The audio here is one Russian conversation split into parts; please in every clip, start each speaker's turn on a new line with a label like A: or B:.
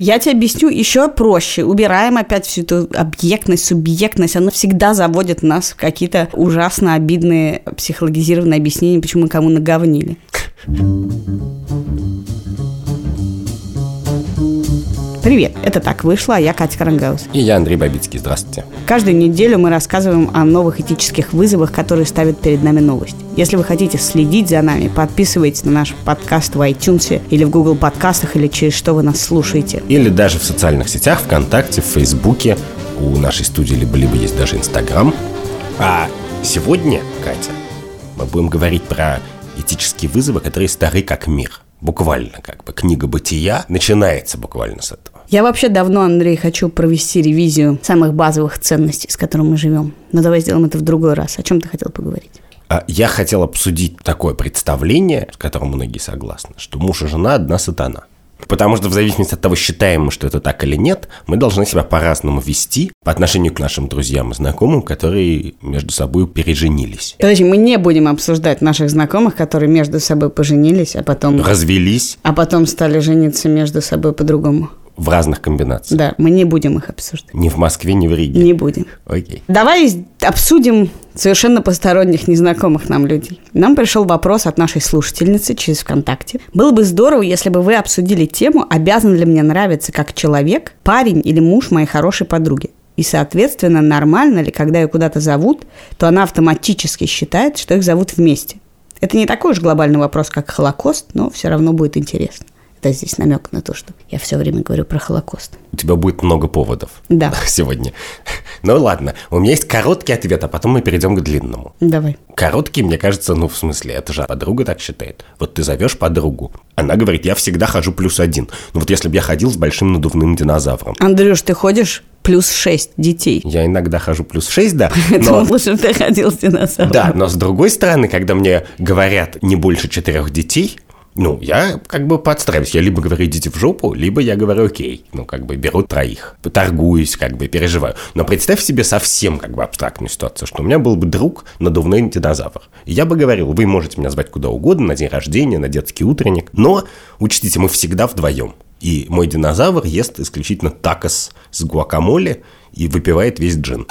A: Я тебе объясню еще проще. Убираем опять всю эту объектность, субъектность. Оно всегда заводит нас в какие-то ужасно обидные психологизированные объяснения, почему мы кому наговнили. Привет, это «Так вышло», а я Катя Карангаус.
B: И я Андрей Бабицкий, здравствуйте.
A: Каждую неделю мы рассказываем о новых этических вызовах, которые ставят перед нами новость. Если вы хотите следить за нами, подписывайтесь на наш подкаст в iTunes или в Google подкастах, или через что вы нас слушаете.
B: Или даже в социальных сетях, ВКонтакте, в Фейсбуке. У нашей студии либо-либо есть даже Инстаграм. А сегодня, Катя, мы будем говорить про этические вызовы, которые стары как мир – буквально как бы книга бытия начинается буквально с этого.
A: Я вообще давно, Андрей, хочу провести ревизию самых базовых ценностей, с которыми мы живем. Но давай сделаем это в другой раз. О чем ты хотел поговорить?
B: А я хотел обсудить такое представление, с которым многие согласны, что муж и жена одна сатана. Потому что в зависимости от того, считаем мы, что это так или нет, мы должны себя по-разному вести по отношению к нашим друзьям и знакомым, которые между собой переженились.
A: Подожди, мы не будем обсуждать наших знакомых, которые между собой поженились, а потом...
B: Развелись.
A: А потом стали жениться между собой по-другому
B: в разных комбинациях.
A: Да, мы не будем их обсуждать.
B: Ни в Москве, ни в Риге.
A: Не будем.
B: Окей.
A: Давай обсудим совершенно посторонних, незнакомых нам людей. Нам пришел вопрос от нашей слушательницы через ВКонтакте. Было бы здорово, если бы вы обсудили тему, обязан ли мне нравиться как человек, парень или муж моей хорошей подруги. И, соответственно, нормально ли, когда ее куда-то зовут, то она автоматически считает, что их зовут вместе. Это не такой уж глобальный вопрос, как Холокост, но все равно будет интересно. Это здесь намек на то, что я все время говорю про Холокост.
B: У тебя будет много поводов.
A: Да.
B: Сегодня. Ну ладно, у меня есть короткий ответ, а потом мы перейдем к длинному.
A: Давай.
B: Короткий, мне кажется, ну в смысле, это же подруга так считает. Вот ты зовешь подругу, она говорит, я всегда хожу плюс один. Ну вот если бы я ходил с большим надувным динозавром.
A: Андрюш, ты ходишь плюс шесть детей.
B: Я иногда хожу плюс шесть, да.
A: Поэтому но... лучше бы ты ходил с динозавром.
B: Да, но с другой стороны, когда мне говорят не больше четырех детей, ну, я как бы подстраиваюсь. Я либо говорю, идите в жопу, либо я говорю, окей. Ну, как бы беру троих. Торгуюсь, как бы, переживаю. Но представь себе совсем как бы абстрактную ситуацию, что у меня был бы друг надувной динозавр. И я бы говорил, вы можете меня звать куда угодно, на день рождения, на детский утренник. Но, учтите, мы всегда вдвоем. И мой динозавр ест исключительно такос с гуакамоле и выпивает весь джин.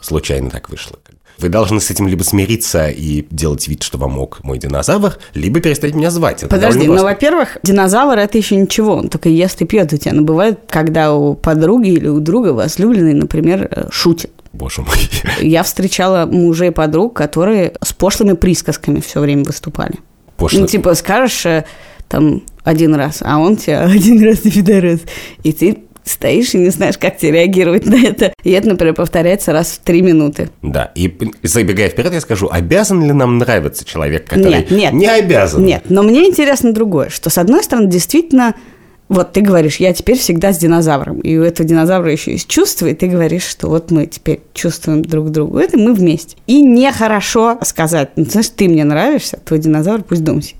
B: Случайно так вышло. Вы должны с этим либо смириться и делать вид, что вам мог мой динозавр, либо перестать меня звать.
A: Это Подожди, ну, во-первых, динозавр это еще ничего, он только ест и пьет у тебя. Но бывает, когда у подруги или у друга возлюбленный, например, э, шутит.
B: Боже мой.
A: Я встречала мужей подруг, которые с пошлыми присказками все время выступали. Пошлый. Ну, типа, скажешь э, там один раз, а он тебя один раз и пидорас. И ты стоишь и не знаешь, как тебе реагировать на это. И это, например, повторяется раз в три минуты.
B: Да, и забегая вперед, я скажу, обязан ли нам нравиться человек, который
A: нет, нет,
B: не обязан?
A: Нет, но мне интересно другое, что, с одной стороны, действительно, вот ты говоришь, я теперь всегда с динозавром, и у этого динозавра еще есть чувства, и ты говоришь, что вот мы теперь чувствуем друг друга, это мы вместе. И нехорошо сказать, ну, знаешь, ты мне нравишься, твой динозавр пусть сидит.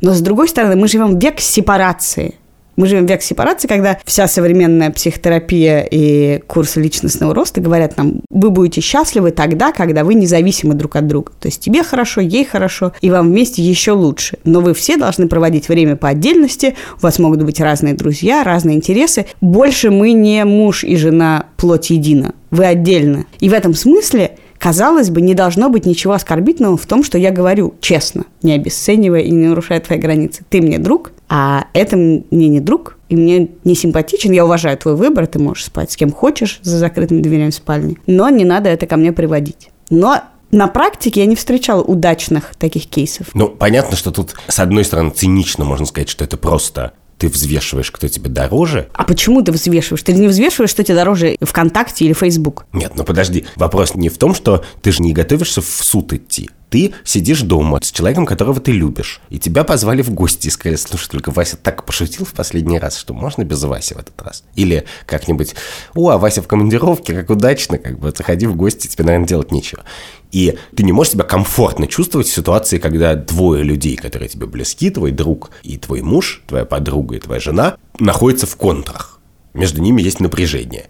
A: Но с другой стороны, мы живем век сепарации – мы живем в век сепарации, когда вся современная психотерапия и курсы личностного роста говорят нам, вы будете счастливы тогда, когда вы независимы друг от друга. То есть тебе хорошо, ей хорошо, и вам вместе еще лучше. Но вы все должны проводить время по отдельности, у вас могут быть разные друзья, разные интересы. Больше мы не муж и жена плоть едина, вы отдельно. И в этом смысле казалось бы, не должно быть ничего оскорбительного в том, что я говорю честно, не обесценивая и не нарушая твои границы. Ты мне друг, а это мне не друг, и мне не симпатичен. Я уважаю твой выбор, ты можешь спать с кем хочешь за закрытыми дверями в спальне, но не надо это ко мне приводить. Но на практике я не встречала удачных таких кейсов.
B: Ну, понятно, что тут, с одной стороны, цинично можно сказать, что это просто ты взвешиваешь, кто тебе дороже.
A: А почему ты взвешиваешь? Ты не взвешиваешь, что тебе дороже ВКонтакте или Фейсбук?
B: Нет, ну подожди. Вопрос не в том, что ты же не готовишься в суд идти ты сидишь дома с человеком, которого ты любишь, и тебя позвали в гости и сказали, слушай, только Вася так пошутил в последний раз, что можно без Васи в этот раз. Или как-нибудь, о, а Вася в командировке, как удачно, как бы, заходи в гости, тебе, наверное, делать нечего. И ты не можешь себя комфортно чувствовать в ситуации, когда двое людей, которые тебе близки, твой друг и твой муж, твоя подруга и твоя жена, находятся в контрах. Между ними есть напряжение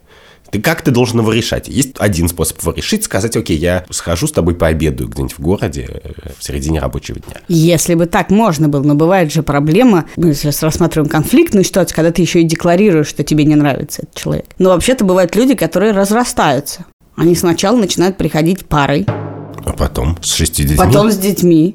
B: Ты как ты должен его решать? Есть один способ его решить, сказать, окей, я схожу с тобой пообедаю где-нибудь в городе э, в середине рабочего дня.
A: Если бы так можно было, но бывает же проблема, мы сейчас рассматриваем конфликтную ситуацию, когда ты еще и декларируешь, что тебе не нравится этот человек. Но вообще-то бывают люди, которые разрастаются. Они сначала начинают приходить парой,
B: А потом с шести детьми.
A: потом с детьми,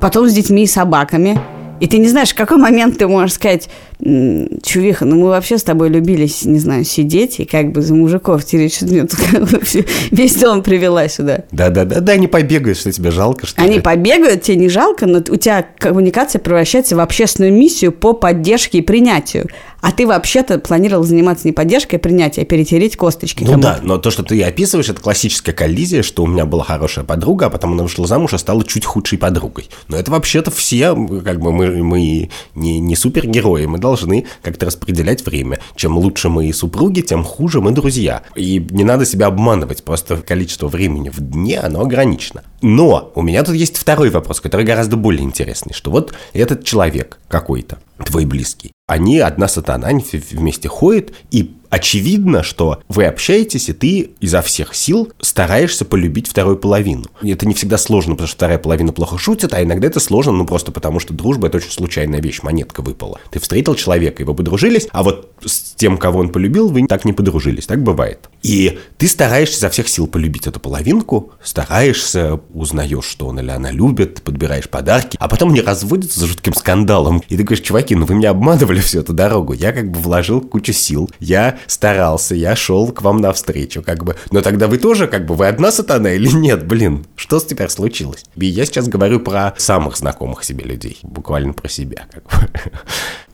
A: потом с детьми и собаками. И ты не знаешь, в какой момент ты можешь сказать, «М, чувиха, ну мы вообще с тобой любили, не знаю, сидеть и как бы за мужиков тереть, что мне тут весь дом привела сюда.
B: Да-да-да, не побегают, что тебе жалко, что
A: Они
B: ли?
A: побегают, тебе не жалко, но у тебя коммуникация превращается в общественную миссию по поддержке и принятию. А ты вообще-то планировал заниматься не поддержкой, а принятием, а перетереть косточки
B: Ну да, но то, что ты описываешь, это классическая коллизия, что у меня была хорошая подруга, а потом она вышла замуж и стала чуть худшей подругой. Но это вообще-то все, как бы мы, мы не, не супергерои, мы должны как-то распределять время. Чем лучше мы супруги, тем хуже мы друзья. И не надо себя обманывать, просто количество времени в дне, оно ограничено. Но у меня тут есть второй вопрос, который гораздо более интересный, что вот этот человек какой-то, твой близкий, они одна сатана, они вместе ходят, и очевидно, что вы общаетесь, и ты изо всех сил стараешься полюбить вторую половину. И это не всегда сложно, потому что вторая половина плохо шутит, а иногда это сложно, ну просто потому что дружба – это очень случайная вещь, монетка выпала. Ты встретил человека, и вы подружились, а вот с тем, кого он полюбил, вы так не подружились, так бывает. И ты стараешься изо всех сил полюбить эту половинку, стараешься, узнаешь, что он или она любит, подбираешь подарки, а потом они разводятся за жутким скандалом. И ты говоришь, чуваки, ну вы меня обманывали всю эту дорогу. Я как бы вложил кучу сил, я старался, я шел к вам навстречу, как бы. Но тогда вы тоже, как бы, вы одна сатана или нет, блин? Что с теперь случилось? И я сейчас говорю про самых знакомых себе людей, буквально про себя, как бы.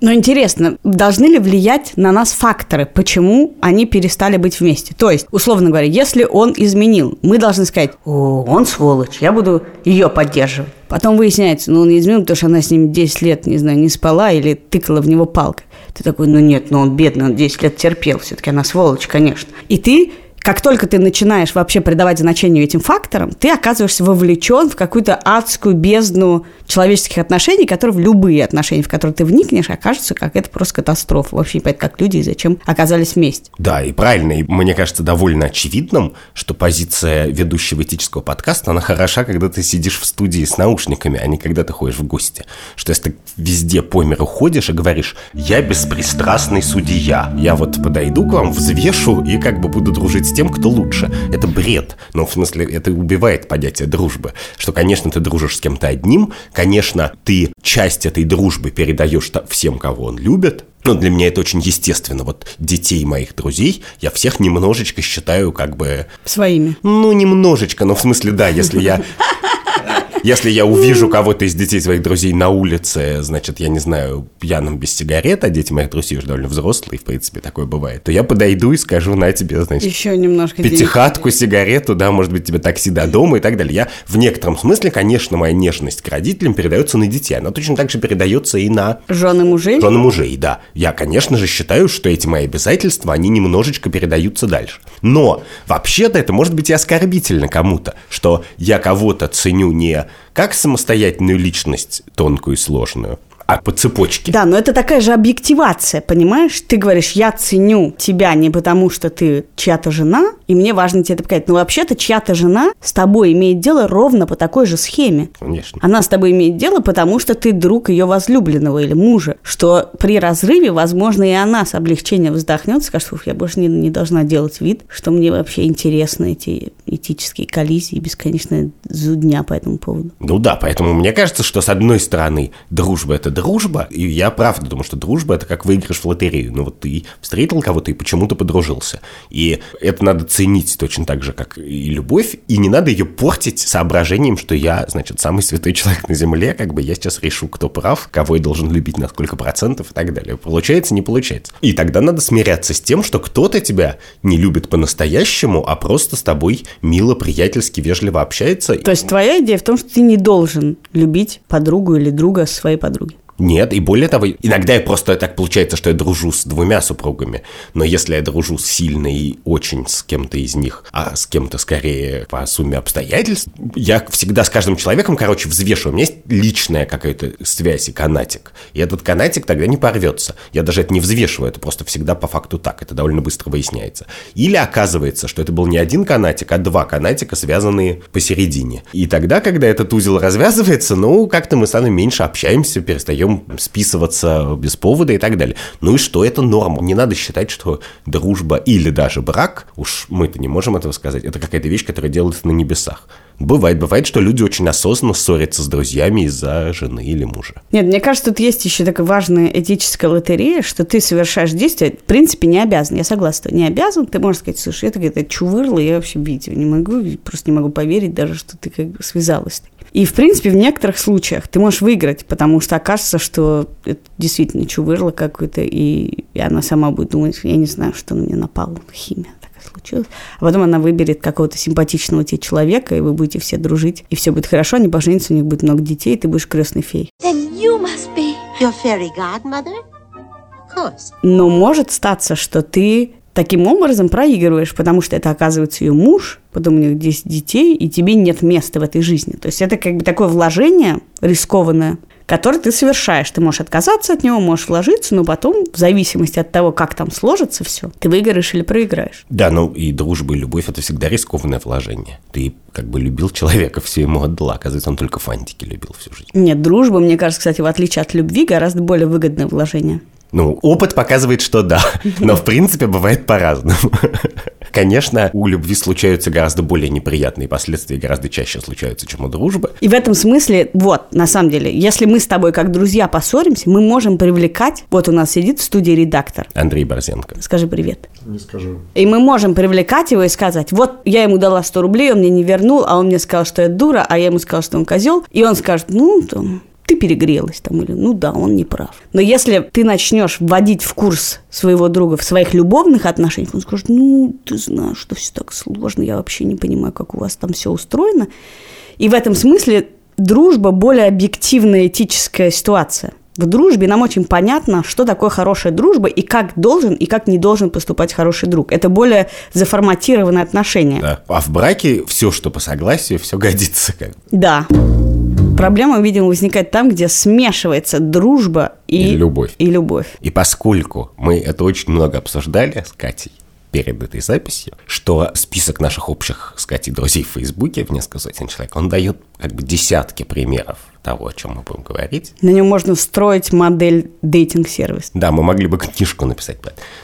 A: Но интересно, должны ли влиять на нас факторы, почему они перестали быть вместе? То есть, условно говоря, если он изменил, мы должны сказать, о, он сволочь, я буду ее поддерживать. Потом выясняется, ну он изменил, потому что она с ним 10 лет, не знаю, не спала или тыкала в него палкой. Ты такой, ну нет, ну он бедный, он 10 лет терпел, все-таки она сволочь, конечно. И ты как только ты начинаешь вообще придавать значение этим факторам, ты оказываешься вовлечен в какую-то адскую бездну человеческих отношений, которые в любые отношения, в которые ты вникнешь, окажутся как это просто катастрофа. Вообще не понятно, как люди и зачем оказались вместе.
B: Да, и правильно, и мне кажется довольно очевидным, что позиция ведущего этического подкаста, она хороша, когда ты сидишь в студии с наушниками, а не когда ты ходишь в гости. Что если ты везде по миру ходишь и говоришь, я беспристрастный судья, я вот подойду к вам, взвешу и как бы буду дружить с тем, кто лучше. Это бред. Ну, в смысле, это убивает понятие дружбы. Что, конечно, ты дружишь с кем-то одним, конечно, ты часть этой дружбы передаешь всем, кого он любит, ну, для меня это очень естественно. Вот детей моих друзей я всех немножечко считаю как бы...
A: Своими.
B: Ну, немножечко, но в смысле, да, если я... Если я увижу кого-то из детей своих друзей на улице, значит, я не знаю, пьяным без сигарет, а дети моих друзей уже довольно взрослые, в принципе, такое бывает, то я подойду и скажу, на тебе, значит,
A: Еще немножко денег.
B: пятихатку, сигарету, да, может быть, тебе такси до дома и так далее. Я в некотором смысле, конечно, моя нежность к родителям передается на детей. Она точно так же передается и на
A: Жены мужей.
B: жены мужей, да. Я, конечно же, считаю, что эти мои обязательства, они немножечко передаются дальше. Но, вообще-то, это может быть и оскорбительно кому-то, что я кого-то ценю не как самостоятельную личность тонкую и сложную, а по цепочке.
A: Да, но это такая же объективация, понимаешь? Ты говоришь, я ценю тебя не потому, что ты чья-то жена, и мне важно тебе это показать. Но вообще-то чья-то жена с тобой имеет дело ровно по такой же схеме.
B: Конечно.
A: Она с тобой имеет дело, потому что ты друг ее возлюбленного или мужа. Что при разрыве, возможно, и она с облегчением вздохнет, скажет, ух, я больше не, не должна делать вид, что мне вообще интересны эти этические коллизии и бесконечная зудня по этому поводу.
B: Ну да, поэтому мне кажется, что с одной стороны дружба это дружба, и я правда думаю, что дружба это как выигрыш в лотерею. Ну вот ты встретил кого-то и почему-то подружился. И это надо ценить точно так же, как и любовь, и не надо ее портить соображением, что я, значит, самый святой человек на земле, как бы я сейчас решу, кто прав, кого я должен любить на сколько процентов и так далее. Получается, не получается. И тогда надо смиряться с тем, что кто-то тебя не любит по-настоящему, а просто с тобой мило, приятельски, вежливо общается.
A: То есть твоя идея в том, что ты не должен любить подругу или друга своей подруги.
B: Нет, и более того, иногда я просто так получается, что я дружу с двумя супругами, но если я дружу сильно и очень с кем-то из них, а с кем-то скорее по сумме обстоятельств, я всегда с каждым человеком, короче, взвешиваю. У меня есть личная какая-то связь и канатик, и этот канатик тогда не порвется. Я даже это не взвешиваю, это просто всегда по факту так, это довольно быстро выясняется. Или оказывается, что это был не один канатик, а два канатика, связанные посередине. И тогда, когда этот узел развязывается, ну, как-то мы с вами меньше общаемся, перестаем списываться без повода и так далее. Ну и что, это норма. Не надо считать, что дружба или даже брак, уж мы-то не можем этого сказать, это какая-то вещь, которая делается на небесах. Бывает, бывает, что люди очень осознанно ссорятся с друзьями из-за жены или мужа.
A: Нет, мне кажется, тут есть еще такая важная этическая лотерея, что ты совершаешь действие, в принципе, не обязан. Я согласна, не обязан. Ты можешь сказать, слушай, это какая-то чувырла, я вообще видеть не могу, просто не могу поверить даже, что ты как бы связалась. И, в принципе, в некоторых случаях ты можешь выиграть, потому что окажется, что это действительно чувырло какое-то, и, и она сама будет думать, я не знаю, что на меня напало, химия случилось. А потом она выберет какого-то симпатичного тебе человека, и вы будете все дружить, и все будет хорошо, они поженятся, у них будет много детей, и ты будешь крестной феей. Но может статься, что ты таким образом проигрываешь, потому что это оказывается ее муж, потом у них 10 детей, и тебе нет места в этой жизни. То есть это как бы такое вложение рискованное, который ты совершаешь. Ты можешь отказаться от него, можешь вложиться, но потом, в зависимости от того, как там сложится все, ты выиграешь или проиграешь.
B: Да, ну и дружба и любовь – это всегда рискованное вложение. Ты как бы любил человека, все ему отдала. Оказывается, он только фантики любил всю жизнь.
A: Нет, дружба, мне кажется, кстати, в отличие от любви, гораздо более выгодное вложение.
B: Ну, опыт показывает, что да, но в принципе бывает по-разному. Конечно, у любви случаются гораздо более неприятные последствия, гораздо чаще случаются, чем у дружбы.
A: И в этом смысле, вот, на самом деле, если мы с тобой как друзья поссоримся, мы можем привлекать, вот у нас сидит в студии редактор.
B: Андрей Борзенко.
A: Скажи привет.
C: Не скажу.
A: И мы можем привлекать его и сказать, вот я ему дала 100 рублей, он мне не вернул, а он мне сказал, что я дура, а я ему сказал, что он козел, и он скажет, ну, там, ты перегрелась там, или ну да, он не прав. Но если ты начнешь вводить в курс своего друга в своих любовных отношениях, он скажет, ну, ты знаешь, что все так сложно, я вообще не понимаю, как у вас там все устроено. И в этом смысле дружба более объективная этическая ситуация. В дружбе нам очень понятно, что такое хорошая дружба и как должен и как не должен поступать хороший друг. Это более заформатированное отношение.
B: Да. А в браке все, что по согласию, все годится.
A: Да. Проблема, видимо, возникает там, где смешивается дружба и,
B: и любовь.
A: И любовь.
B: И поскольку мы это очень много обсуждали с Катей, перед этой записью, что список наших общих, с Катей, друзей в Фейсбуке в несколько сотен человек, он дает как бы десятки примеров того, о чем мы будем говорить.
A: На нем можно встроить модель дейтинг-сервис.
B: Да, мы могли бы книжку написать.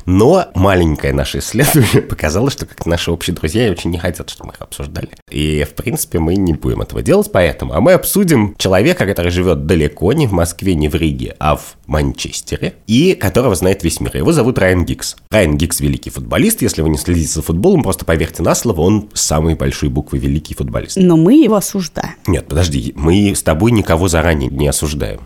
B: Но маленькое наше исследование показало, что как наши общие друзья очень не хотят, чтобы мы их обсуждали. И, в принципе, мы не будем этого делать, поэтому. А мы обсудим человека, который живет далеко, не в Москве, не в Риге, а в Манчестере, и которого знает весь мир. Его зовут Райан Гикс. Райан Гикс – великий футболист. Если вы не следите за футболом, просто поверьте на слово, он самый большой буквы великий футболист.
A: Но мы его осуждаем.
B: Нет, подожди, мы с тобой никого заранее не осуждаем.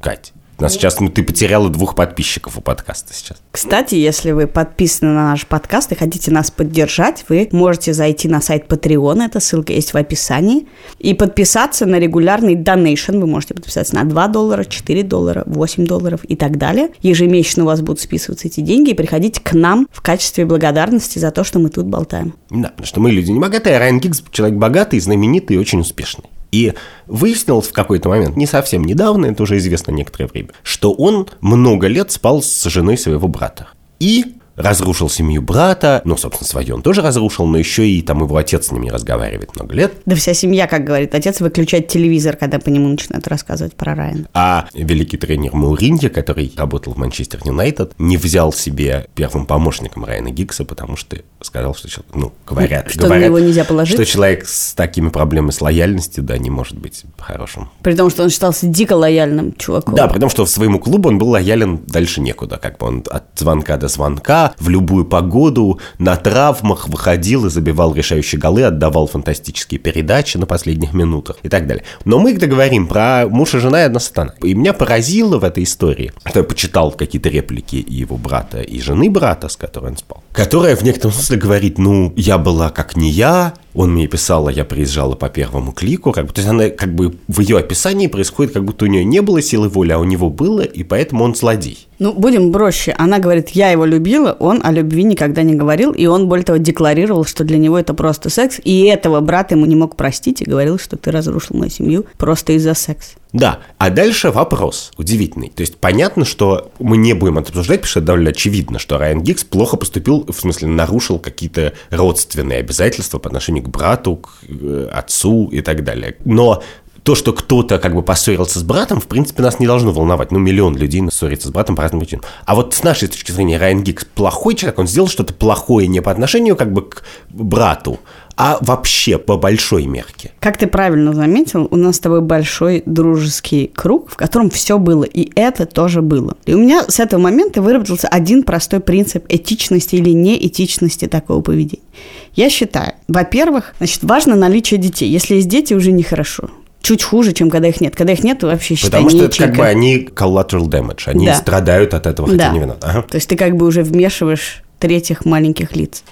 B: Кать, нас сейчас ты потеряла двух подписчиков у подкаста сейчас.
A: Кстати, если вы подписаны на наш подкаст и хотите нас поддержать, вы можете зайти на сайт Patreon, эта ссылка есть в описании, и подписаться на регулярный донейшн. Вы можете подписаться на 2 доллара, 4 доллара, 8 долларов и так далее. Ежемесячно у вас будут списываться эти деньги и приходить к нам в качестве благодарности за то, что мы тут болтаем.
B: Да, потому что мы люди не богатые, а Райан Гиггс человек богатый, знаменитый и очень успешный. И выяснилось в какой-то момент, не совсем недавно, это уже известно некоторое время, что он много лет спал с женой своего брата. И разрушил семью брата, ну, собственно, свою он тоже разрушил, но еще и там его отец с ним не разговаривает много лет.
A: Да вся семья, как говорит отец, выключает телевизор, когда по нему начинают рассказывать про Райана.
B: А великий тренер Мауринья, который работал в Манчестер Юнайтед, не взял себе первым помощником Райана Гиггса, потому что сказал, что, ну, говорят,
A: что
B: говорят,
A: на него нельзя положить.
B: что человек с такими проблемами с лояльностью, да, не может быть хорошим.
A: При том, что он считался дико лояльным чуваком.
B: Да, при том, что своему клубу он был лоялен дальше некуда, как бы он от звонка до звонка, в любую погоду, на травмах выходил и забивал решающие голы, отдавал фантастические передачи на последних минутах и так далее. Но мы, говорим про муж и жена и одна сатана, и меня поразило в этой истории, что я почитал какие-то реплики его брата и жены брата, с которой он спал, которая в некотором смысле говорит, ну, я была как не я, он мне писал, а я приезжала по первому клику. Как бы, то есть она как бы в ее описании происходит, как будто у нее не было силы воли, а у него было, и поэтому он злодей.
A: Ну, будем проще. Она говорит, я его любила, он о любви никогда не говорил, и он, более того, декларировал, что для него это просто секс, и этого брат ему не мог простить, и говорил, что ты разрушил мою семью просто из-за секса.
B: Да, а дальше вопрос удивительный. То есть понятно, что мы не будем это обсуждать, потому что это довольно очевидно, что Райан Гикс плохо поступил, в смысле нарушил какие-то родственные обязательства по отношению к брату, к э, отцу и так далее. Но то, что кто-то как бы поссорился с братом, в принципе, нас не должно волновать. Ну, миллион людей ссорится с братом по разным причинам. А вот с нашей точки зрения Райан Гикс плохой человек, он сделал что-то плохое не по отношению как бы к брату, а вообще по большой мерке.
A: Как ты правильно заметил, у нас с тобой большой дружеский круг, в котором все было, и это тоже было. И у меня с этого момента выработался один простой принцип этичности или неэтичности такого поведения. Я считаю, во-первых, значит, важно наличие детей. Если есть дети, уже нехорошо чуть хуже, чем когда их нет. Когда их нет, вообще считай
B: Потому что это как бы они collateral damage, они да. страдают от этого, хотя да. не виноваты. Ага.
A: То есть ты как бы уже вмешиваешь третьих маленьких лиц.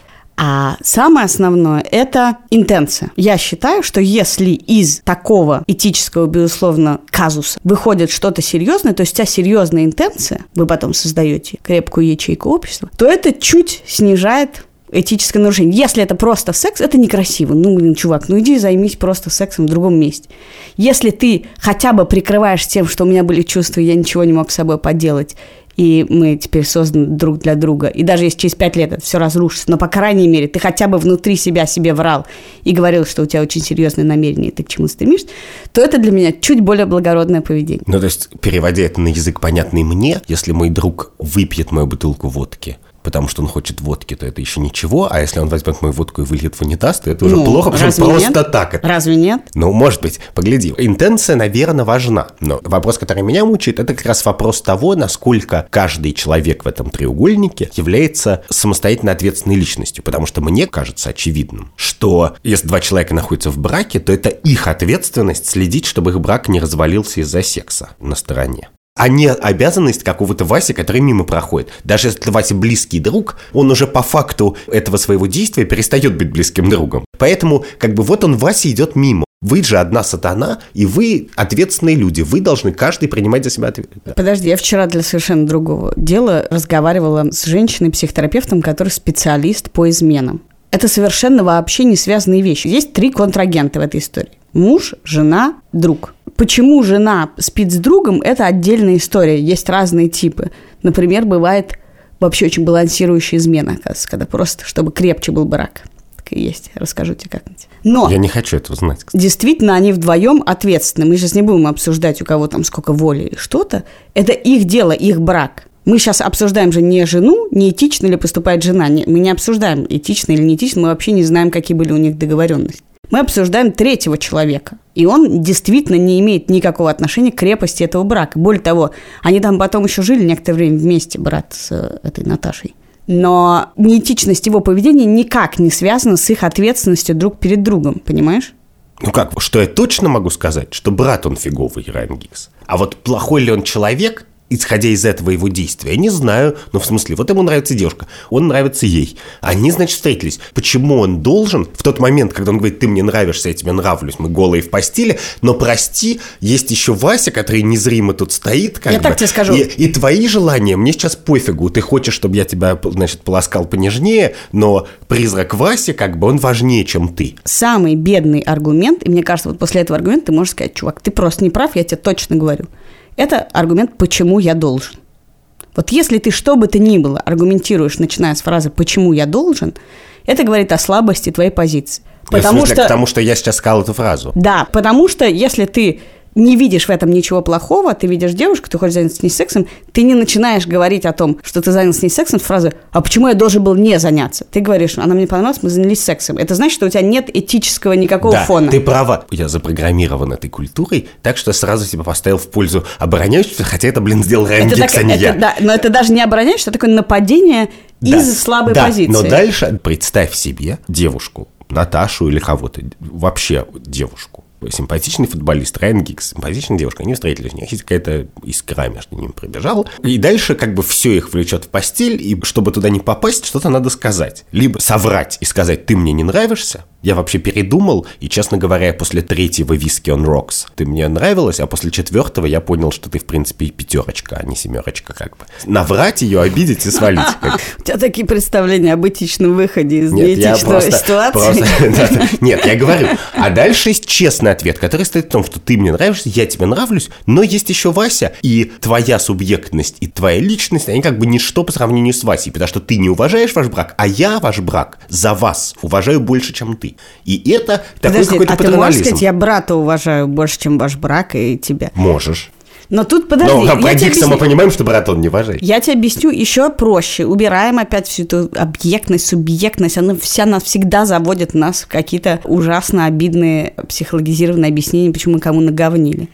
A: А самое основное – это интенция. Я считаю, что если из такого этического, безусловно, казуса выходит что-то серьезное, то есть у тебя серьезная интенция, вы потом создаете крепкую ячейку общества, то это чуть снижает этическое нарушение. Если это просто секс, это некрасиво. Ну, блин, чувак, ну иди займись просто сексом в другом месте. Если ты хотя бы прикрываешь тем, что у меня были чувства, я ничего не мог с собой поделать, и мы теперь созданы друг для друга. И даже если через пять лет это все разрушится, но, по крайней мере, ты хотя бы внутри себя себе врал и говорил, что у тебя очень серьезные намерения, и ты к чему стремишься, то это для меня чуть более благородное поведение.
B: Ну, то есть, переводя это на язык, понятный мне, если мой друг выпьет мою бутылку водки, потому что он хочет водки, то это еще ничего. А если он возьмет мою водку и выльет в унитаз, то это уже ну, плохо, потому что просто нет? так. Это...
A: Разве нет?
B: Ну, может быть, погляди. Интенция, наверное, важна. Но вопрос, который меня мучает, это как раз вопрос того, насколько каждый человек в этом треугольнике является самостоятельно ответственной личностью. Потому что мне кажется очевидным, что если два человека находятся в браке, то это их ответственность следить, чтобы их брак не развалился из-за секса на стороне а не обязанность какого-то Васи, который мимо проходит. Даже если Вася близкий друг, он уже по факту этого своего действия перестает быть близким другом. Поэтому, как бы вот он, Вася, идет мимо. Вы же одна сатана, и вы ответственные люди. Вы должны каждый принимать за себя ответственность.
A: Подожди, я вчера для совершенно другого дела разговаривала с женщиной-психотерапевтом, который специалист по изменам. Это совершенно вообще не связанные вещи. Есть три контрагента в этой истории. Муж, жена, друг. Почему жена спит с другом, это отдельная история. Есть разные типы. Например, бывает вообще очень балансирующая измена, оказывается, когда просто, чтобы крепче был брак. Так и есть. Расскажу тебе как-нибудь.
B: Но... Я не хочу этого знать.
A: Кстати. Действительно, они вдвоем ответственны. Мы сейчас не будем обсуждать, у кого там сколько воли или что-то. Это их дело, их брак. Мы сейчас обсуждаем же не жену, не этично ли поступает жена. Не, мы не обсуждаем, этично или не этично. Мы вообще не знаем, какие были у них договоренности. Мы обсуждаем третьего человека. И он действительно не имеет никакого отношения к крепости этого брака. Более того, они там потом еще жили некоторое время вместе, брат с э, этой Наташей. Но неэтичность его поведения никак не связана с их ответственностью друг перед другом, понимаешь?
B: Ну как, что я точно могу сказать, что брат он фиговый, Райан Гиггс. А вот плохой ли он человек, исходя из этого его действия? Я не знаю, но в смысле, вот ему нравится девушка, он нравится ей. Они, значит, встретились. Почему он должен в тот момент, когда он говорит, ты мне нравишься, я тебе нравлюсь, мы голые в постели, но прости, есть еще Вася, который незримо тут стоит. Как
A: я
B: бы,
A: так тебе скажу.
B: И, и твои желания мне сейчас пофигу. Ты хочешь, чтобы я тебя, значит, полоскал понежнее, но призрак Васи, как бы, он важнее, чем ты.
A: Самый бедный аргумент, и мне кажется, вот после этого аргумента ты можешь сказать, чувак, ты просто не прав, я тебе точно говорю. Это аргумент «почему я должен». Вот если ты что бы то ни было аргументируешь, начиная с фразы «почему я должен», это говорит о слабости твоей позиции.
B: Потому что, потому что я сейчас сказал эту фразу.
A: Да, потому что если ты не видишь в этом ничего плохого, ты видишь девушку, ты хочешь заняться с ней сексом, ты не начинаешь говорить о том, что ты занялся с ней сексом, фразы «А почему я должен был не заняться?» Ты говоришь «Она мне понравилась, мы занялись сексом». Это значит, что у тебя нет этического никакого
B: да,
A: фона.
B: ты права. Я запрограммирован этой культурой, так что сразу себя поставил в пользу обороняющегося, хотя это, блин, сделал Райан Гикс, а не
A: это,
B: я.
A: Да, но это даже не обороняющийся, это такое нападение да, из слабой
B: да,
A: позиции.
B: но дальше представь себе девушку, Наташу или кого-то, вообще девушку, симпатичный футболист Райан Гикс, симпатичная девушка, они встретились, у них есть какая-то искра между ними пробежала. И дальше как бы все их влечет в постель, и чтобы туда не попасть, что-то надо сказать. Либо соврать и сказать, ты мне не нравишься, Я вообще передумал, и, честно говоря, после третьего виски on rocks ты мне нравилась, а после четвертого я понял, что ты, в принципе, пятерочка, а не семерочка, как бы. Наврать ее, обидеть и свалить.
A: У тебя такие представления об этичном выходе из неэтичной ситуации.
B: Нет, я говорю. А дальше есть честный ответ, который стоит в том, что ты мне нравишься, я тебе нравлюсь, но есть еще Вася, и твоя субъектность, и твоя личность, они как бы ничто по сравнению с Васей, потому что ты не уважаешь ваш брак, а я ваш брак за вас уважаю больше, чем ты. И это такой какой-то
A: а ты можешь сказать, я брата уважаю больше, чем ваш брак и тебя?
B: Можешь.
A: Но тут подожди.
B: Но по Дикса мы понимаем, что брат он не уважает.
A: Я тебе объясню еще проще. Убираем опять всю эту объектность, субъектность. Она вся нас всегда заводит нас в какие-то ужасно обидные психологизированные объяснения, почему мы кому наговнили.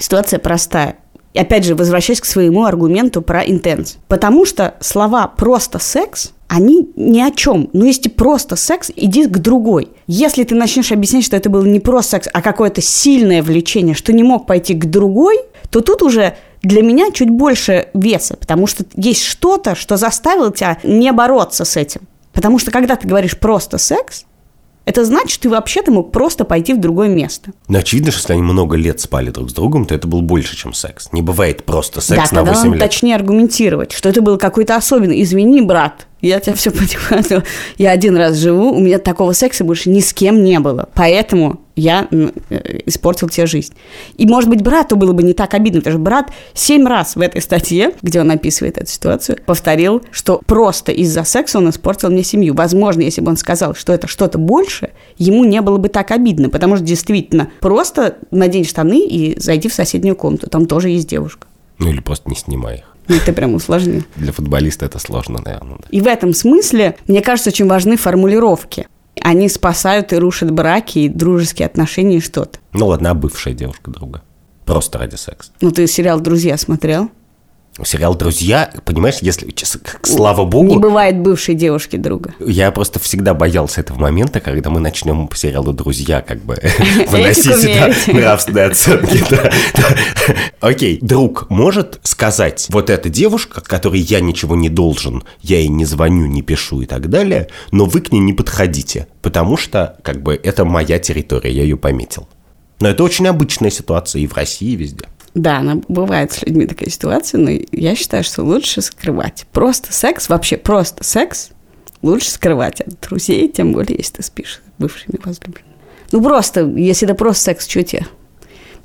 A: Ситуация простая. И опять же, возвращаясь к своему аргументу про интенс. Потому что слова «просто секс» они ни о чем. Ну, если просто секс, иди к другой. Если ты начнешь объяснять, что это был не просто секс, а какое-то сильное влечение, что не мог пойти к другой, то тут уже для меня чуть больше веса, потому что есть что-то, что заставило тебя не бороться с этим. Потому что когда ты говоришь просто секс, это значит, ты вообще-то мог просто пойти в другое место.
B: Но очевидно, что если они много лет спали друг с другом, то это был больше, чем секс. Не бывает просто секс
A: да,
B: на 8
A: лет. точнее аргументировать, что это был какой-то особенный. Извини, брат, я тебя все понимаю. Я один раз живу, у меня такого секса больше ни с кем не было. Поэтому я э, испортил тебе жизнь. И, может быть, брату было бы не так обидно, потому что брат семь раз в этой статье, где он описывает эту ситуацию, повторил, что просто из-за секса он испортил мне семью. Возможно, если бы он сказал, что это что-то больше, ему не было бы так обидно, потому что действительно просто надень штаны и зайди в соседнюю комнату, там тоже есть девушка.
B: Ну или просто не снимай их.
A: Ну, ты прям усложнил.
B: Для футболиста это сложно, наверное. Да.
A: И в этом смысле, мне кажется, очень важны формулировки. Они спасают и рушат браки, и дружеские отношения, и что-то.
B: Ну ладно, а бывшая девушка друга? Просто ради секса.
A: Ну, ты сериал «Друзья» смотрел?
B: Сериал «Друзья», понимаешь, если, слава богу...
A: Не бывает бывшей девушки друга.
B: Я просто всегда боялся этого момента, когда мы начнем по сериалу «Друзья» как бы выносить нравственные оценки. Окей, друг может сказать, вот эта девушка, которой я ничего не должен, я ей не звоню, не пишу и так далее, но вы к ней не подходите, потому что как бы это моя территория, я ее пометил. Но это очень обычная ситуация и в России, и везде.
A: Да, она бывает с людьми такая ситуация, но я считаю, что лучше скрывать. Просто секс, вообще просто секс лучше скрывать от друзей, тем более, если ты спишь с бывшими возлюбленными. Ну, просто, если это просто секс, что тебе?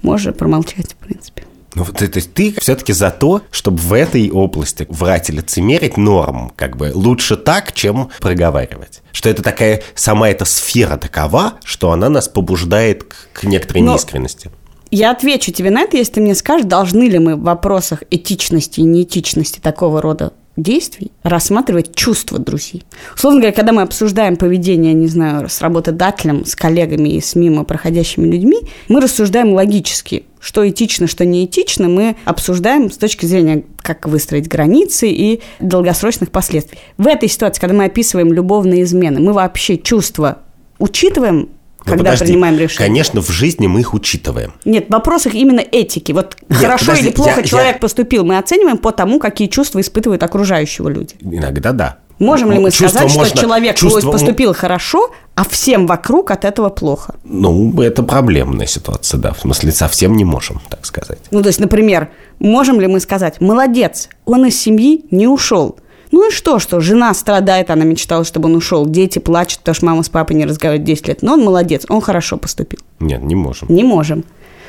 A: Можешь промолчать, в принципе.
B: Ну, то, то есть ты все-таки за то, чтобы в этой области врать и лицемерить норм, как бы лучше так, чем проговаривать. Что это такая, сама эта сфера такова, что она нас побуждает к, к некоторой Но неискренности.
A: Я отвечу тебе на это, если ты мне скажешь, должны ли мы в вопросах этичности и неэтичности такого рода действий рассматривать чувства друзей. Условно говоря, когда мы обсуждаем поведение, не знаю, с работодателем, с коллегами и с мимо проходящими людьми, мы рассуждаем логически, что этично, что не этично, мы обсуждаем с точки зрения, как выстроить границы и долгосрочных последствий. В этой ситуации, когда мы описываем любовные измены, мы вообще чувства учитываем ну, когда подожди, принимаем решение.
B: Конечно, в жизни мы их учитываем.
A: Нет, в вопросах именно этики. Вот Нет, хорошо подожди, или плохо я, человек я... поступил, мы оцениваем по тому, какие чувства испытывают окружающего люди.
B: Иногда да.
A: Можем ли мы сказать, можно, что человек чувство... поступил хорошо, а всем вокруг от этого плохо?
B: Ну, это проблемная ситуация, да. В смысле, совсем не можем, так сказать.
A: Ну, то есть, например, можем ли мы сказать, молодец, он из семьи не ушел – ну и что, что жена страдает, она мечтала, чтобы он ушел. Дети плачут, потому что мама с папой не разговаривают 10 лет. Но он молодец, он хорошо поступил.
B: Нет, не можем.
A: Не можем.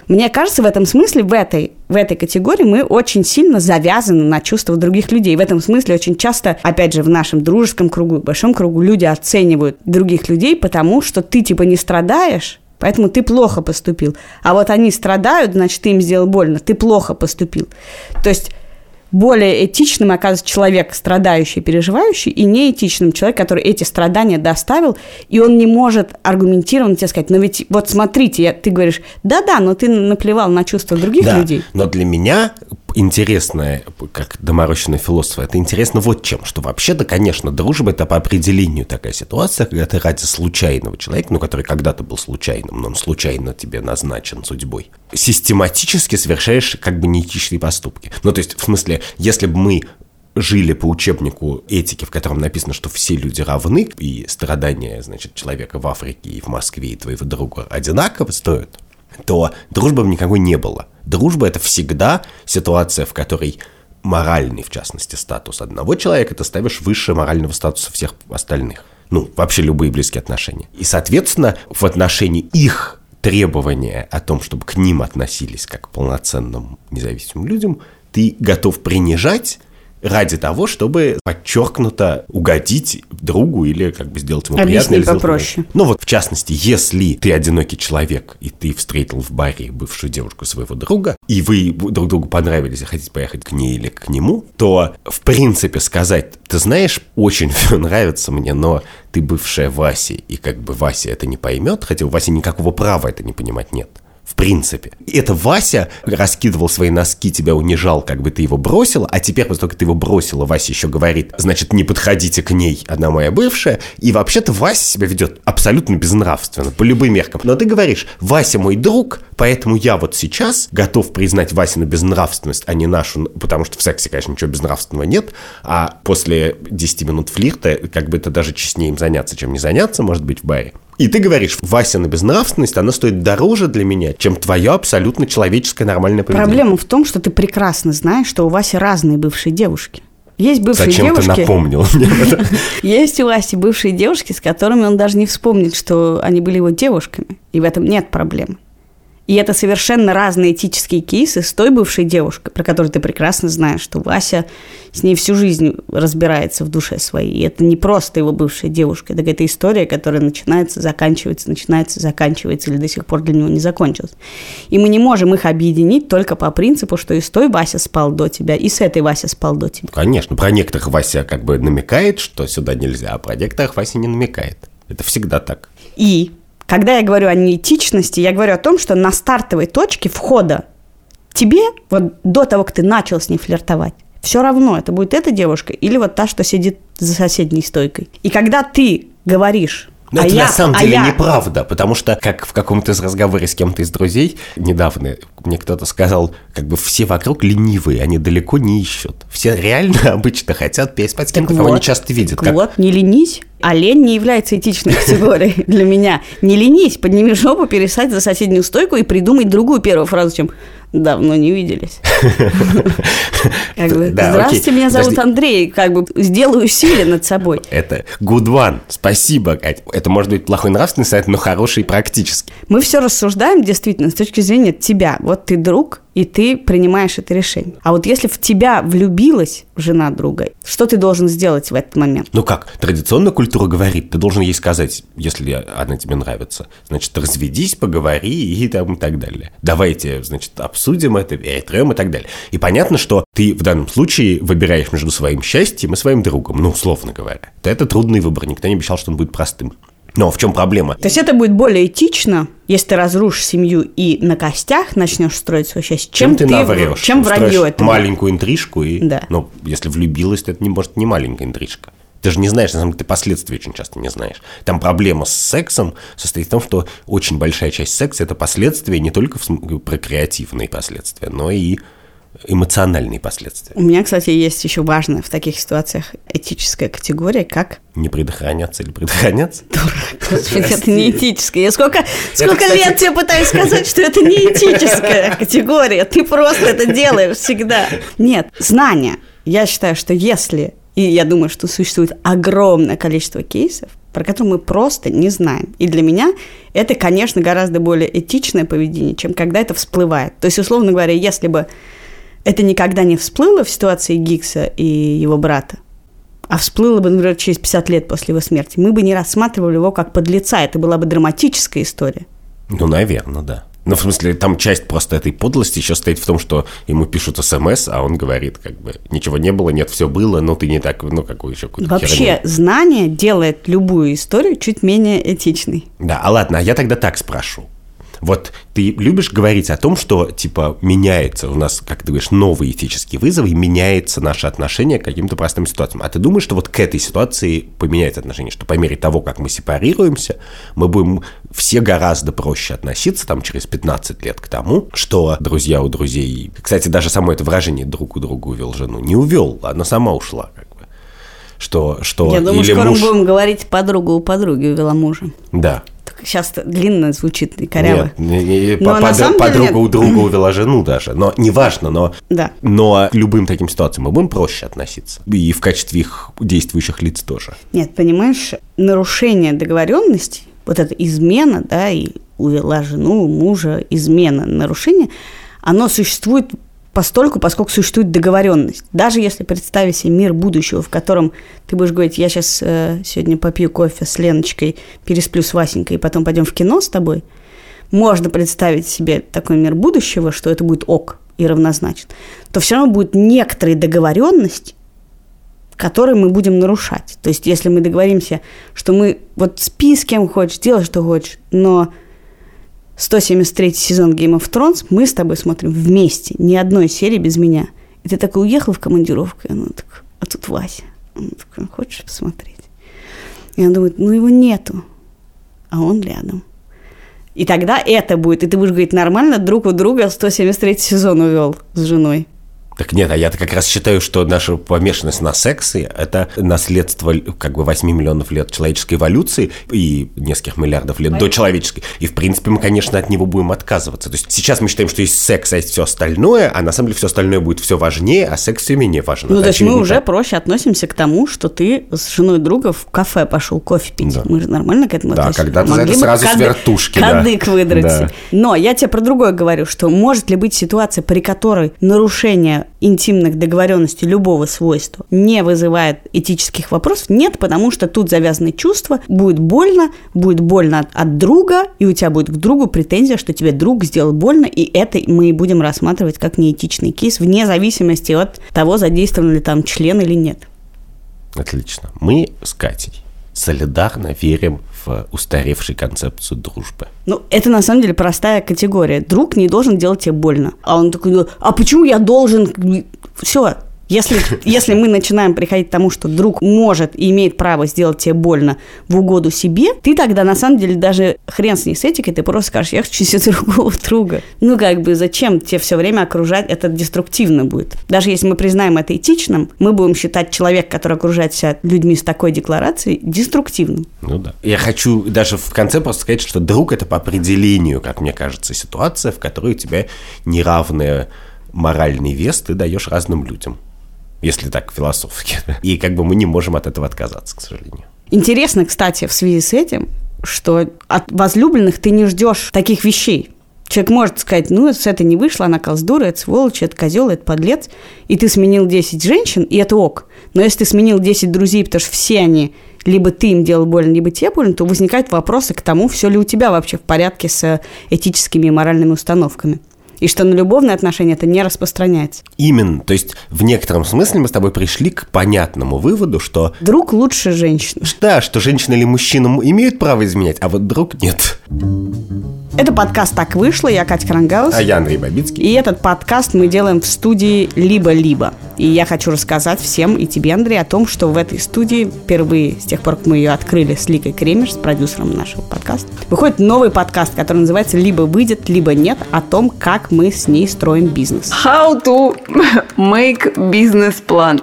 A: Мне кажется, в этом смысле, в этой, в этой категории мы очень сильно завязаны на чувства других людей. В этом смысле очень часто, опять же, в нашем дружеском кругу, большом кругу люди оценивают других людей, потому что ты типа не страдаешь, поэтому ты плохо поступил. А вот они страдают, значит, ты им сделал больно, ты плохо поступил. То есть более этичным оказывается человек, страдающий, переживающий, и неэтичным человек, который эти страдания доставил, и он не может аргументированно тебе сказать, но ведь вот смотрите, я, ты говоришь, да-да, но ты наплевал на чувства других
B: да,
A: людей.
B: Но для меня интересное, как доморощенный философ, это интересно вот чем, что вообще-то, конечно, дружба – это по определению такая ситуация, когда ты ради случайного человека, ну, который когда-то был случайным, но он случайно тебе назначен судьбой, систематически совершаешь как бы неэтичные поступки. Ну, то есть, в смысле, если бы мы жили по учебнику этики, в котором написано, что все люди равны, и страдания, значит, человека в Африке и в Москве и твоего друга одинаково стоят, то дружбы никакой не было. Дружба – это всегда ситуация, в которой моральный, в частности, статус одного человека ты ставишь выше морального статуса всех остальных. Ну, вообще любые близкие отношения. И, соответственно, в отношении их требования о том, чтобы к ним относились как к полноценным независимым людям, ты готов принижать ради того, чтобы подчеркнуто угодить другу или как бы сделать ему
A: Объясни
B: приятно. или
A: попроще.
B: Ну вот, в частности, если ты одинокий человек, и ты встретил в баре бывшую девушку своего друга, и вы друг другу понравились, и хотите поехать к ней или к нему, то, в принципе, сказать, ты знаешь, очень нравится мне, но ты бывшая Васи, и как бы Вася это не поймет, хотя у Васи никакого права это не понимать нет. В принципе. И это Вася раскидывал свои носки, тебя унижал, как бы ты его бросила, а теперь, после того, как ты его бросила, Вася еще говорит, значит, не подходите к ней, она моя бывшая. И вообще-то Вася себя ведет абсолютно безнравственно, по любым меркам. Но ты говоришь, Вася мой друг, поэтому я вот сейчас готов признать Васину безнравственность, а не нашу, потому что в сексе, конечно, ничего безнравственного нет, а после 10 минут флирта, как бы это даже честнее им заняться, чем не заняться, может быть, в баре. И ты говоришь, Васина безнравственность, она стоит дороже для меня, чем твое абсолютно человеческое нормальное поведение.
A: Проблема в том, что ты прекрасно знаешь, что у Васи разные бывшие девушки. Есть бывшие
B: Зачем ты
A: девушки,
B: напомнил мне это?
A: есть у Васи бывшие девушки, с которыми он даже не вспомнит, что они были его девушками. И в этом нет проблемы. И это совершенно разные этические кейсы с той бывшей девушкой, про которую ты прекрасно знаешь, что Вася с ней всю жизнь разбирается в душе своей. И это не просто его бывшая девушка, это какая-то история, которая начинается, заканчивается, начинается, заканчивается или до сих пор для него не закончилась. И мы не можем их объединить только по принципу, что и с той Вася спал до тебя, и с этой Вася спал до тебя.
B: Конечно, про некоторых Вася как бы намекает, что сюда нельзя, а про некоторых Вася не намекает. Это всегда так.
A: И когда я говорю о неэтичности, я говорю о том, что на стартовой точке входа тебе, вот до того, как ты начал с ней флиртовать, все равно, это будет эта девушка или вот та, что сидит за соседней стойкой. И когда ты говоришь,
B: Но
A: а
B: это
A: я,
B: на самом
A: а
B: деле
A: я-
B: неправда, потому что, как в каком-то из разговоре с кем-то из друзей недавно мне кто-то сказал, как бы все вокруг ленивые, они далеко не ищут. Все реально обычно хотят переспать с кем-то, кого
A: вот,
B: они часто видят.
A: так
B: Как-
A: Вот, не ленись. А лень не является этичной категорией для меня. Не ленись, подними жопу, пересадь за соседнюю стойку и придумай другую первую фразу, чем «давно не виделись». Как бы,
B: Да,
A: Здравствуйте,
B: окей.
A: меня зовут
B: Подожди.
A: Андрей. Как бы сделаю усилие над собой.
B: Это good one. Спасибо, Кать. Это может быть плохой нравственный совет, но хороший практически.
A: Мы все рассуждаем действительно с точки зрения тебя. Вот ты друг, и ты принимаешь это решение. А вот если в тебя влюбилась жена друга, что ты должен сделать в этот момент?
B: Ну как, традиционная культура говорит, ты должен ей сказать, если она тебе нравится, значит, разведись, поговори и там и так далее. Давайте, значит, обсудим это, перетрем и так далее. И понятно, что ты в данном случае выбираешь между своим счастьем и своим другом, ну, условно говоря. Это трудный выбор, никто не обещал, что он будет простым. Но в чем проблема?
A: То есть это будет более этично, если ты разрушишь семью и на костях начнешь строить свое счастье, чем,
B: Чем ты наврешь?
A: чем вранье это.
B: маленькую интрижку и...
A: Да.
B: Ну, если влюбилась, то это не может не маленькая интрижка. Ты же не знаешь, на самом деле, ты последствий очень часто не знаешь. Там проблема с сексом состоит в том, что очень большая часть секса – это последствия не только прокреативные последствия, но и эмоциональные последствия.
A: У меня, кстати, есть еще важная в таких ситуациях этическая категория, как
B: Не предохраняться или предохраняться.
A: Господи, это не этическое. Я сколько, сколько
B: кстати-
A: лет тебе пытаюсь сказать, что это не этическая категория. Ты просто это делаешь всегда. Нет, знания. Я считаю, что если, и я думаю, что существует огромное количество кейсов, про которые мы просто не знаем. И для меня это, конечно, гораздо более этичное поведение, чем когда это всплывает. То есть, условно говоря, если бы это никогда не всплыло в ситуации Гиггса и его брата, а всплыло бы, например, через 50 лет после его смерти, мы бы не рассматривали его как подлеца. Это была бы драматическая история.
B: Ну, наверное, да. Ну, в смысле, там часть просто этой подлости еще стоит в том, что ему пишут смс, а он говорит, как бы, ничего не было, нет, все было, но ты не так, ну, какую еще какую-то
A: Вообще,
B: херню.
A: знание делает любую историю чуть менее этичной.
B: Да, а ладно, а я тогда так спрошу. Вот ты любишь говорить о том, что, типа, меняется у нас, как ты говоришь, новые этические вызовы, и меняется наше отношение к каким-то простым ситуациям. А ты думаешь, что вот к этой ситуации поменяется отношение, что по мере того, как мы сепарируемся, мы будем все гораздо проще относиться там через 15 лет к тому, что друзья у друзей... Кстати, даже само это выражение «друг у друга увел жену» не увел, она сама ушла. Как бы. Что, что
A: Я думаю,
B: или
A: скоро
B: муж...
A: будем говорить подругу у подруги увела мужа.
B: Да.
A: Сейчас длинно звучит и коряво.
B: Нет, не- не-
A: Но
B: по-
A: на
B: под-
A: самом деле
B: подруга
A: нет.
B: у друга увела жену даже. Но неважно, но,
A: Да.
B: но к любым таким ситуациям мы будем проще относиться. И в качестве их действующих лиц тоже.
A: Нет, понимаешь, нарушение договоренности, вот эта измена, да, и увела жену, мужа, измена, нарушение, оно существует постольку, поскольку существует договоренность. Даже если представить себе мир будущего, в котором ты будешь говорить, я сейчас сегодня попью кофе с Леночкой, пересплю с Васенькой, и потом пойдем в кино с тобой, можно представить себе такой мир будущего, что это будет ок и равнозначен, то все равно будет некоторые договоренности, которые мы будем нарушать. То есть, если мы договоримся, что мы вот спи с кем хочешь, делай, что хочешь, но 173 сезон Game of Thrones мы с тобой смотрим вместе, ни одной серии без меня. И ты такой уехал в командировку, и она так, а тут Вася. Он такой, хочешь посмотреть? И она думает, ну его нету, а он рядом. И тогда это будет, и ты будешь говорить, нормально, друг у друга 173 сезон увел с женой.
B: Так нет, а я-то как раз считаю, что наша помешанность на сексе – это наследство как бы 8 миллионов лет человеческой эволюции и нескольких миллиардов лет до человеческой. И, в принципе, мы, конечно, от него будем отказываться. То есть сейчас мы считаем, что есть секс, а есть все остальное, а на самом деле все остальное будет все важнее, а секс все менее важно.
A: Ну, то есть мы уже
B: так.
A: проще относимся к тому, что ты с женой друга в кафе пошел кофе пить.
B: Да.
A: Мы же нормально к этому
B: Да,
A: относимся.
B: когда-то за
A: Могли
B: это сразу с
A: кады-
B: вертушки, да.
A: Кадык выдрать.
B: Да.
A: Но я тебе про другое говорю, что может ли быть ситуация, при которой нарушение интимных договоренностей любого свойства не вызывает этических вопросов? Нет, потому что тут завязаны чувства, будет больно, будет больно от, от друга, и у тебя будет к другу претензия, что тебе друг сделал больно, и это мы и будем рассматривать как неэтичный кейс, вне зависимости от того, задействован ли там член или нет.
B: Отлично. Мы с Катей солидарно верим в устаревшую концепцию дружбы.
A: Ну, это на самом деле простая категория. Друг не должен делать тебе больно. А он такой, ну, а почему я должен... Все, если, если мы начинаем приходить к тому, что друг может и имеет право сделать тебе больно в угоду себе, ты тогда на самом деле даже хрен с ней с этикой, ты просто скажешь, я хочу себе другого друга. Ну, как бы, зачем тебе все время окружать, это деструктивно будет. Даже если мы признаем это этичным, мы будем считать человека, который окружает себя людьми с такой декларацией, деструктивным.
B: Ну да. Я хочу даже в конце просто сказать, что друг это по определению, как мне кажется, ситуация, в которой у тебя неравный моральный вес ты даешь разным людям. Если так философски. И как бы мы не можем от этого отказаться, к сожалению.
A: Интересно, кстати, в связи с этим, что от возлюбленных ты не ждешь таких вещей. Человек может сказать, ну, с этой не вышло, она колздура, это сволочь, это козел, это подлец. И ты сменил 10 женщин, и это ок. Но если ты сменил 10 друзей, потому что все они, либо ты им делал больно, либо тебе больно, то возникают вопросы к тому, все ли у тебя вообще в порядке с этическими и моральными установками. И что на любовные отношения это не распространяется.
B: Именно. То есть в некотором смысле мы с тобой пришли к понятному выводу, что
A: Друг лучше женщины.
B: да, что женщина или мужчина имеют право изменять, а вот друг нет.
A: Это подкаст «Так вышло». Я Катя Крангаус.
B: А я Андрей Бабицкий.
A: И этот подкаст мы делаем в студии «Либо-либо». И я хочу рассказать всем и тебе, Андрей, о том, что в этой студии впервые, с тех пор, как мы ее открыли с Ликой Кремер, с продюсером нашего подкаста, выходит новый подкаст, который называется «Либо выйдет, либо нет», о том, как мы с ней строим бизнес.
C: How to make business plan.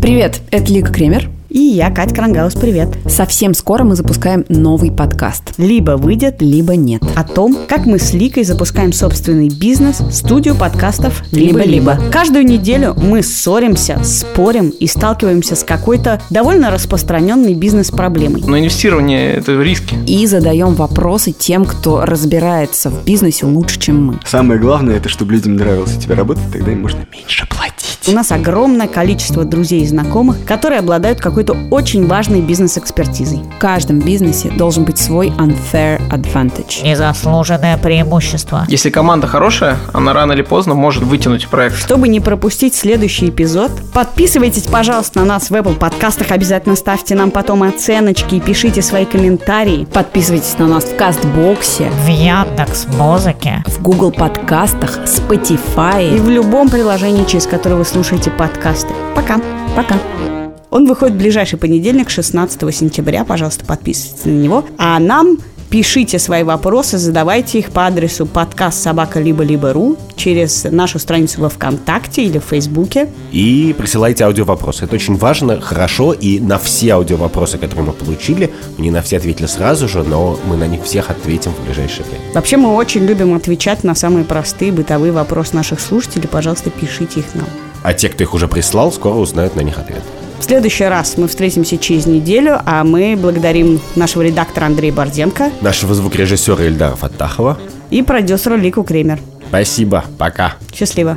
D: Привет, это Лика Кремер.
A: И я, Катя Крангаус, привет.
D: Совсем скоро мы запускаем новый подкаст.
A: «Либо выйдет,
D: Либо нет.
A: о том, как мы с Ликой запускаем собственный бизнес, студию подкастов «Либо-либо». Каждую неделю мы ссоримся, спорим и сталкиваемся с какой-то довольно распространенной бизнес-проблемой.
C: Но инвестирование – это риски.
D: И задаем вопросы тем, кто разбирается в бизнесе лучше, чем мы.
E: Самое главное, это чтобы людям нравилось у тебя работать, тогда им можно меньше платить.
A: У нас огромное количество друзей и знакомых, которые обладают какой-то очень важной бизнес-экспертизой.
D: В каждом бизнесе должен быть свой unfair advantage.
E: Незаслуженное преимущество.
F: Если команда хорошая, она рано или поздно может вытянуть проект.
A: Чтобы не пропустить следующий эпизод, подписывайтесь, пожалуйста, на нас в Apple подкастах, обязательно ставьте нам потом оценочки и пишите свои комментарии.
D: Подписывайтесь на нас в Кастбоксе,
E: В Яндекс Музыке.
D: в Google подкастах,
A: И
D: Spotify.
A: в любом приложении, через которое вы слушаете подкасты. Пока.
D: Пока.
A: Он выходит в ближайший понедельник, 16 сентября. Пожалуйста, подписывайтесь на него. А нам пишите свои вопросы, задавайте их по адресу подкаст собака либо либо ру через нашу страницу во ВКонтакте или в Фейсбуке.
B: И присылайте аудиовопросы. Это очень важно, хорошо, и на все аудиовопросы, которые мы получили, мы не на все ответили сразу же, но мы на них всех ответим в ближайшее время.
A: Вообще мы очень любим отвечать на самые простые бытовые вопросы наших слушателей. Пожалуйста, пишите их нам.
B: А те, кто их уже прислал, скоро узнают на них ответ.
A: В следующий раз мы встретимся через неделю, а мы благодарим нашего редактора Андрея Борденко
B: Нашего звукорежиссера Ильдара Фаттахова.
A: и продюсера Лику Кремер.
B: Спасибо, пока.
A: Счастливо.